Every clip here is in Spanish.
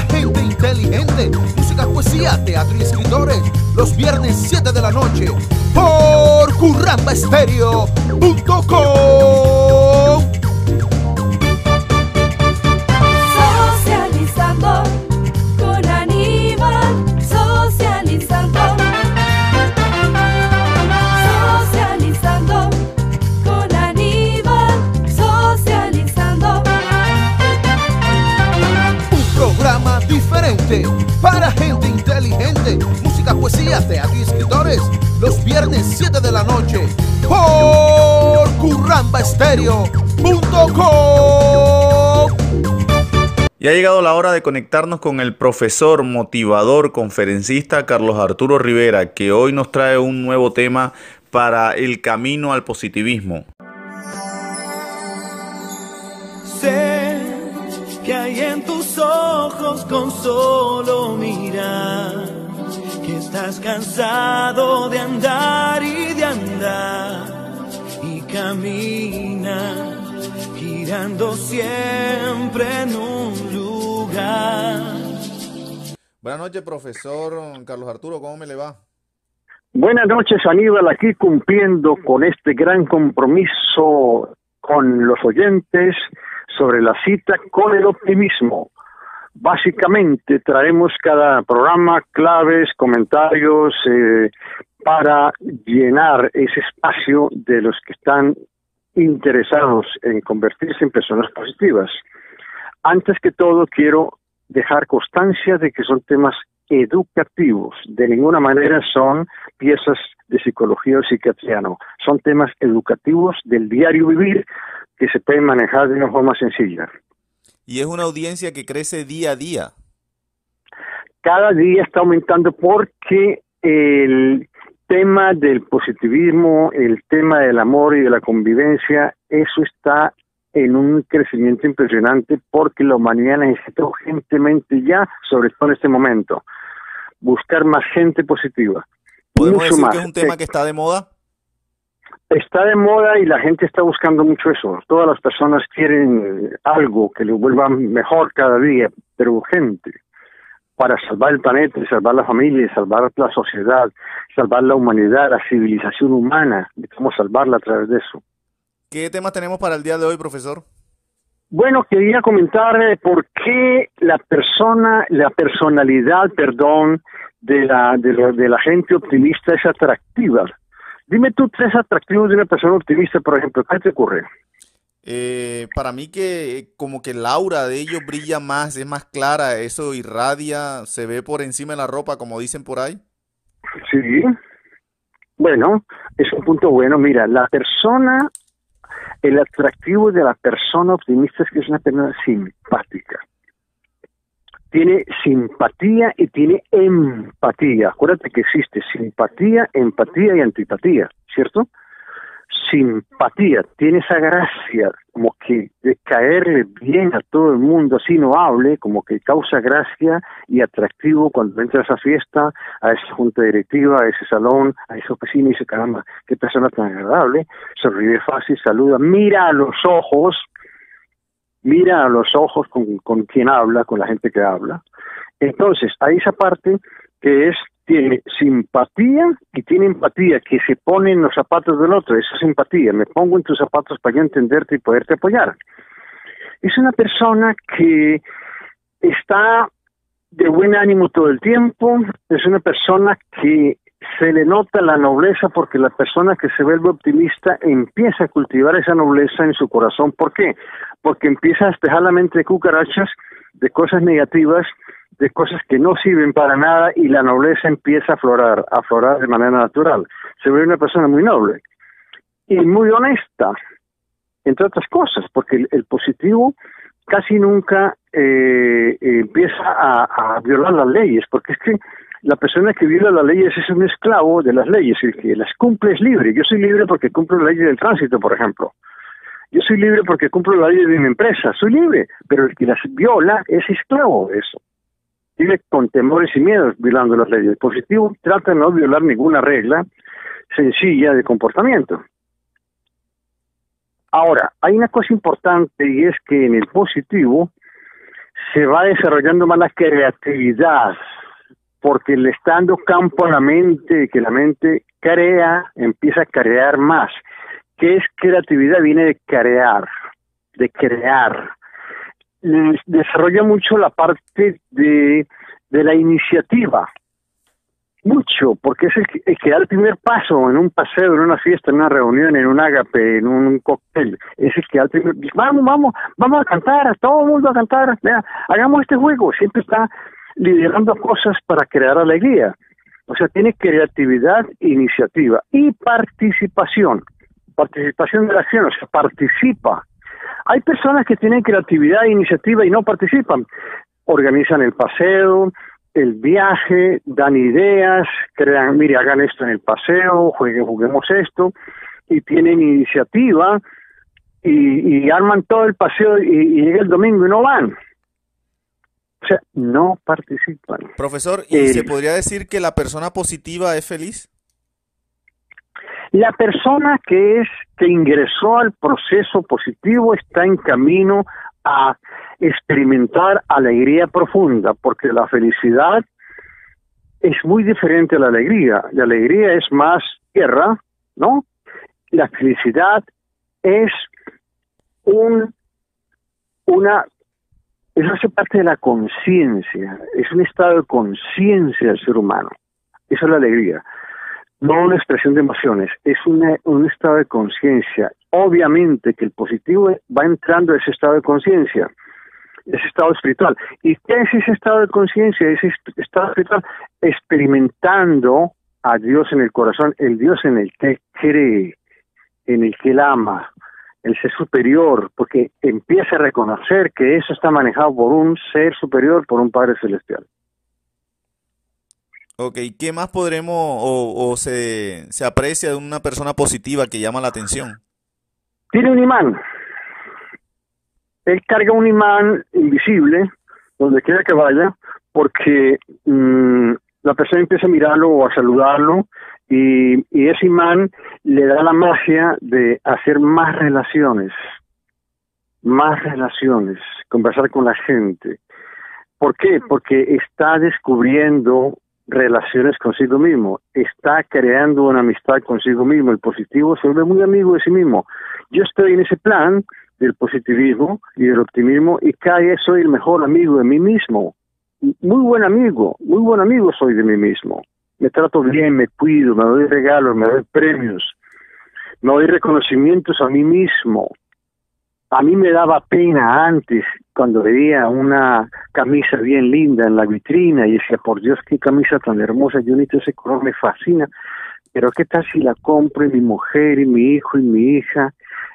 gente inteligente. Música, poesía, teatro y escritores. Los viernes 7 de la noche por currambaestereo.com. diferente para gente inteligente. Música, poesía, teatro y escritores. Los viernes 7 de la noche por currambaestereo.com. Y ha llegado la hora de conectarnos con el profesor, motivador, conferencista Carlos Arturo Rivera, que hoy nos trae un nuevo tema para el camino al positivismo. Sé que hay en tus ojos con solo mirar que estás cansado de andar y de andar y camina girando siempre en un lugar. Buenas noches, profesor Carlos Arturo, ¿cómo me le va? Buenas noches, Aníbal, aquí cumpliendo con este gran compromiso con los oyentes sobre la cita con el optimismo. Básicamente traemos cada programa claves, comentarios eh, para llenar ese espacio de los que están interesados en convertirse en personas positivas. Antes que todo, quiero dejar constancia de que son temas educativos. De ninguna manera son piezas de psicología o psiquiatriano. Son temas educativos del diario vivir que se pueden manejar de una forma sencilla. Y es una audiencia que crece día a día. Cada día está aumentando porque el tema del positivismo, el tema del amor y de la convivencia, eso está en un crecimiento impresionante porque la humanidad necesita urgentemente ya, sobre todo en este momento, buscar más gente positiva. ¿Podemos Mucho decir más. que es un tema que está de moda? Está de moda y la gente está buscando mucho eso. Todas las personas quieren algo que les vuelva mejor cada día, pero urgente, para salvar el planeta, salvar la familia, salvar la sociedad, salvar la humanidad, la civilización humana, cómo salvarla a través de eso. ¿Qué temas tenemos para el día de hoy, profesor? Bueno, quería comentar eh, por qué la persona, la personalidad, perdón, de la, de, la- de la gente optimista es atractiva. Dime tú tres atractivos de una persona optimista, por ejemplo, ¿qué te ocurre? Eh, para mí que como que el aura de ellos brilla más, es más clara, eso irradia, se ve por encima de la ropa, como dicen por ahí. Sí. Bueno, es un punto bueno. Mira, la persona, el atractivo de la persona optimista es que es una persona simpática. Tiene simpatía y tiene empatía. Acuérdate que existe simpatía, empatía y antipatía, ¿cierto? Simpatía, tiene esa gracia como que de caerle bien a todo el mundo, así no hable, como que causa gracia y atractivo cuando entra a esa fiesta, a esa junta directiva, a ese salón, a esa oficina y dice, caramba, qué persona tan agradable, sonríe fácil, saluda, mira a los ojos, mira a los ojos con, con quien habla, con la gente que habla. Entonces, hay esa parte que es, tiene simpatía y tiene empatía, que se pone en los zapatos del otro, esa simpatía, me pongo en tus zapatos para yo entenderte y poderte apoyar. Es una persona que está de buen ánimo todo el tiempo, es una persona que se le nota la nobleza porque la persona que se vuelve optimista empieza a cultivar esa nobleza en su corazón. ¿Por qué? Porque empieza a despejar la mente de cucarachas, de cosas negativas, de cosas que no sirven para nada y la nobleza empieza a aflorar, a aflorar de manera natural. Se ve una persona muy noble y muy honesta, entre otras cosas, porque el, positivo casi nunca eh, empieza a, a violar las leyes, porque es que la persona que viola las leyes es un esclavo de las leyes, el que las cumple es libre. Yo soy libre porque cumplo la ley del tránsito, por ejemplo. Yo soy libre porque cumplo la ley de mi empresa, soy libre, pero el que las viola es esclavo de eso. Vive con temores y miedos violando las leyes. El positivo trata de no violar ninguna regla sencilla de comportamiento. Ahora, hay una cosa importante y es que en el positivo se va desarrollando más la creatividad, porque le está dando campo a la mente, que la mente crea, empieza a crear más. ¿Qué es creatividad? Viene de crear, de crear. Desarrolla mucho la parte de, de la iniciativa, mucho, porque es el que, da el primer paso en un paseo, en una fiesta, en una reunión, en un ágape, en un cóctel. Es el que da el primer. Vamos, vamos, vamos a cantar, todo el mundo a cantar. Vea, hagamos este juego. Siempre está liderando cosas para crear alegría. O sea, tiene creatividad, iniciativa y participación. Participación de la acción, o sea, participa. Hay personas que tienen creatividad e iniciativa y no participan. Organizan el paseo, el viaje, dan ideas, crean, mire, hagan esto en el paseo, jueguen, juguemos esto, y tienen iniciativa y, y arman todo el paseo y, y llega el domingo y no van. O sea, no participan. Profesor, ¿y se podría decir que la persona positiva es feliz? La persona que es que ingresó al proceso positivo está en camino a experimentar alegría profunda, porque la felicidad es muy diferente a la alegría. La alegría es más tierra, ¿no? La felicidad es un una eso hace parte de la conciencia, es un estado de conciencia del ser humano. Esa es la alegría no una expresión de emociones, es un estado de conciencia. Obviamente que el positivo va entrando a ese estado de conciencia, ese estado espiritual. ¿Y qué es ese estado de conciencia, ese est- estado espiritual? Experimentando a Dios en el corazón, el Dios en el que cree, en el que él ama, el ser superior, porque empieza a reconocer que eso está manejado por un ser superior, por un Padre Celestial. Ok, ¿qué más podremos o, o se, se aprecia de una persona positiva que llama la atención? Tiene un imán. Él carga un imán invisible donde quiera que vaya, porque mm, la persona empieza a mirarlo o a saludarlo y, y ese imán le da la magia de hacer más relaciones, más relaciones, conversar con la gente. ¿Por qué? Porque está descubriendo relaciones consigo mismo, está creando una amistad consigo mismo, el positivo se vuelve muy amigo de sí mismo. Yo estoy en ese plan del positivismo y del optimismo y cada día soy el mejor amigo de mí mismo. Muy buen amigo, muy buen amigo soy de mí mismo. Me trato bien, me cuido, me doy regalos, me doy premios, me doy reconocimientos a mí mismo. A mí me daba pena antes cuando veía una camisa bien linda en la vitrina y decía, por Dios, qué camisa tan hermosa, yo necesito ese color, me fascina. Pero qué tal si la compro y mi mujer y mi hijo y mi hija,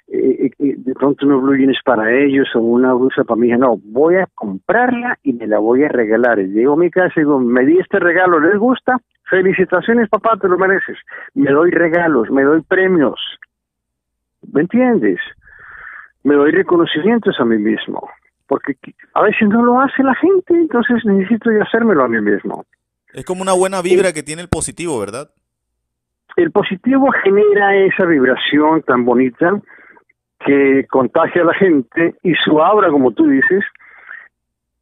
eh, eh, de pronto unos blue jeans para ellos o una blusa para mi hija. No, voy a comprarla y me la voy a regalar. Y llego a mi casa y digo, me di este regalo, ¿les gusta? Felicitaciones, papá, te lo mereces. Me doy regalos, me doy premios. ¿Me entiendes? Me doy reconocimientos a mí mismo. Porque a veces no lo hace la gente, entonces necesito yo hacérmelo a mí mismo. Es como una buena vibra que tiene el positivo, ¿verdad? El positivo genera esa vibración tan bonita que contagia a la gente y su aura, como tú dices,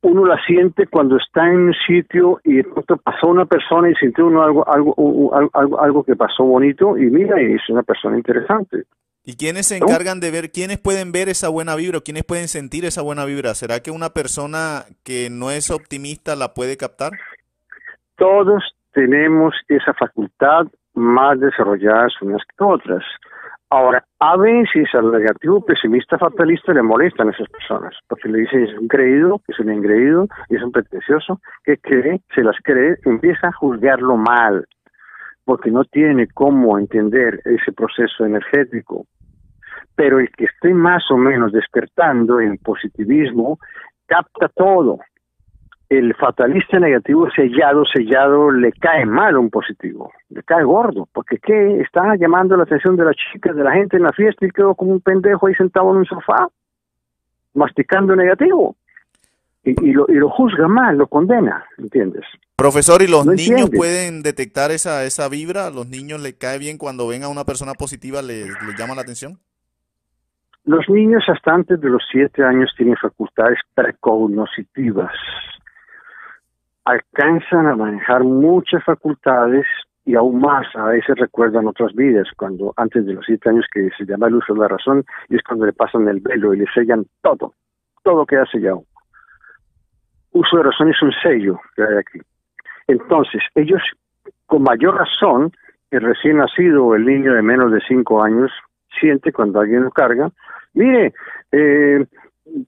uno la siente cuando está en un sitio y de pronto pasó una persona y sintió uno algo, algo, algo, algo que pasó bonito y mira, y es una persona interesante. ¿Y quiénes se encargan de ver, quiénes pueden ver esa buena vibra quiénes pueden sentir esa buena vibra? ¿Será que una persona que no es optimista la puede captar? Todos tenemos esa facultad más desarrolladas unas que otras. Ahora, a veces al negativo pesimista fatalista le molestan a esas personas, porque le dicen es un creído, es un engreído, es un pretencioso, que cree, se las cree, empieza a juzgarlo mal, porque no tiene cómo entender ese proceso energético. Pero el que esté más o menos despertando en positivismo, capta todo. El fatalista negativo sellado, sellado, le cae mal a un positivo, le cae gordo, porque ¿qué? Está llamando la atención de las chicas, de la gente en la fiesta y quedó como un pendejo ahí sentado en un sofá, masticando negativo. Y, y lo, y lo juzga mal, lo condena, ¿entiendes? Profesor, ¿y los No niños entiendes. pueden detectar esa, esa vibra? ¿A los niños les cae bien cuando ven a una persona positiva, les, les llama la atención? Los niños hasta antes de los siete años tienen facultades precognoscitivas. Alcanzan a manejar muchas facultades y aún más a veces recuerdan otras vidas, cuando antes de los siete años que se llama el uso de la razón, y es cuando le pasan el velo y le sellan todo, todo queda sellado. Uso de razón es un sello que hay aquí. Entonces, ellos, con mayor razón, el recién nacido o el niño de menos de cinco años siente cuando alguien lo carga, mire, eh,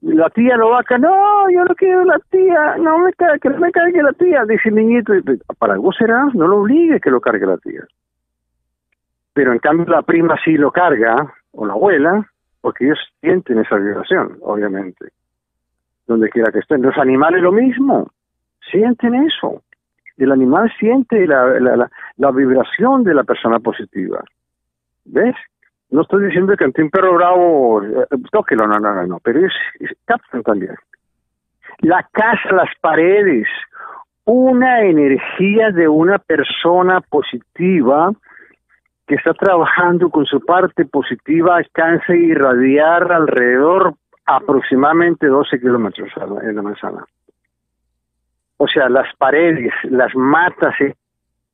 la tía lo va a no, yo no quiero la tía, no me cae, que no me cargue la tía, dice el niñito, para algo será, no lo obligue que lo cargue la tía. Pero en cambio la prima sí lo carga, o la abuela, porque ellos sienten esa vibración, obviamente, donde quiera que estén. Los animales lo mismo, sienten eso. El animal siente la, la vibración de la persona positiva. ¿Ves? No estoy diciendo que ante un perro bravo, eh, tóquelo, no, no, no, no, pero es, es captan también. La casa, las paredes, una energía de una persona positiva que está trabajando con su parte positiva alcanza a irradiar alrededor aproximadamente 12 kilómetros en la manzana. O sea, las paredes, las matas, eh,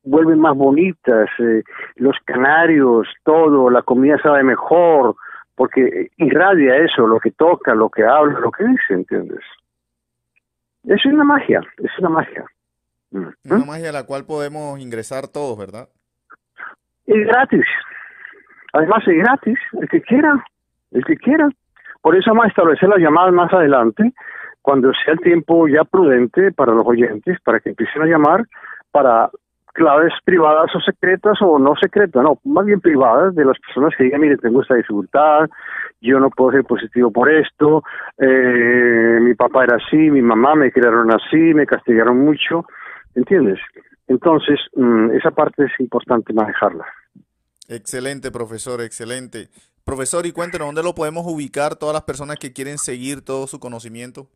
vuelven más bonitas, eh, los canarios, todo, la comida sabe mejor, porque irradia eso, lo que toca, lo que habla, lo que dice, ¿entiendes? Es una magia, es una magia. Mm. Una magia a la cual podemos ingresar todos, ¿verdad? Es gratis. Además es gratis, el que quiera, el que quiera. Por eso vamos a establecer las llamadas más adelante, cuando sea el tiempo ya prudente para los oyentes, para que empiecen a llamar, para claves privadas o secretas o no secretas, no, más bien privadas de las personas que digan, mire, tengo esta dificultad, yo no puedo ser positivo por esto, eh, mi papá era así, mi mamá me crearon así, me castigaron mucho, ¿entiendes? Entonces, mm, esa parte es importante manejarla. Excelente, profesor, excelente. Profesor, y cuéntenos, ¿dónde lo podemos ubicar todas las personas que quieren seguir todo su conocimiento?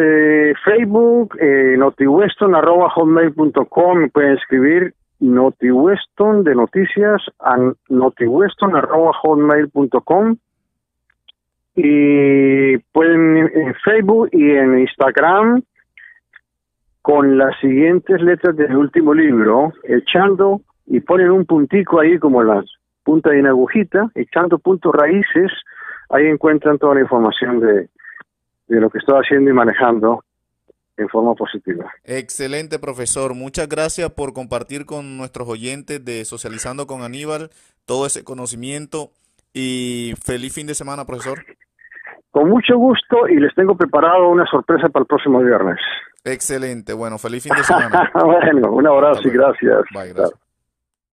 Eh, Facebook, eh, notiweston, arroba hotmail.com, pueden escribir notiweston de noticias a notiweston, arroba hotmail.com y pueden en Facebook y en Instagram con las siguientes letras del último libro, echando y ponen un puntico ahí como las punta de una agujita, echando puntos raíces, ahí encuentran toda la información de, de lo que estoy haciendo y manejando en forma positiva. Excelente, profesor. Muchas gracias por compartir con nuestros oyentes de Socializando con Aníbal todo ese conocimiento y feliz fin de semana, profesor. Con mucho gusto y les tengo preparado una sorpresa para el próximo viernes. Excelente. Bueno, feliz fin de semana. bueno, un abrazo y gracias. Bye, gracias.